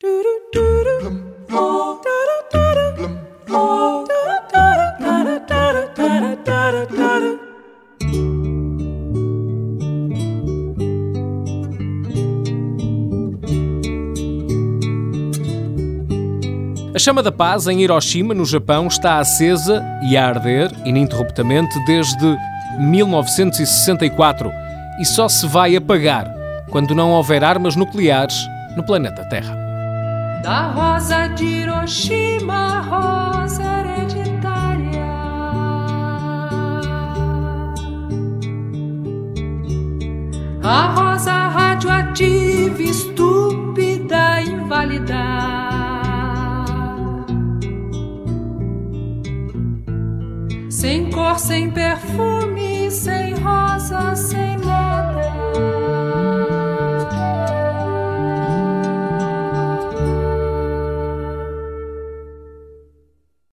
A chama da paz em Hiroshima, no Japão, está acesa e a arder ininterruptamente desde 1964 e só se vai apagar quando não houver armas nucleares no planeta Terra. Da rosa de Hiroshima, rosa hereditária. A rosa radioativa, estúpida, invalidada. sem cor, sem perfume,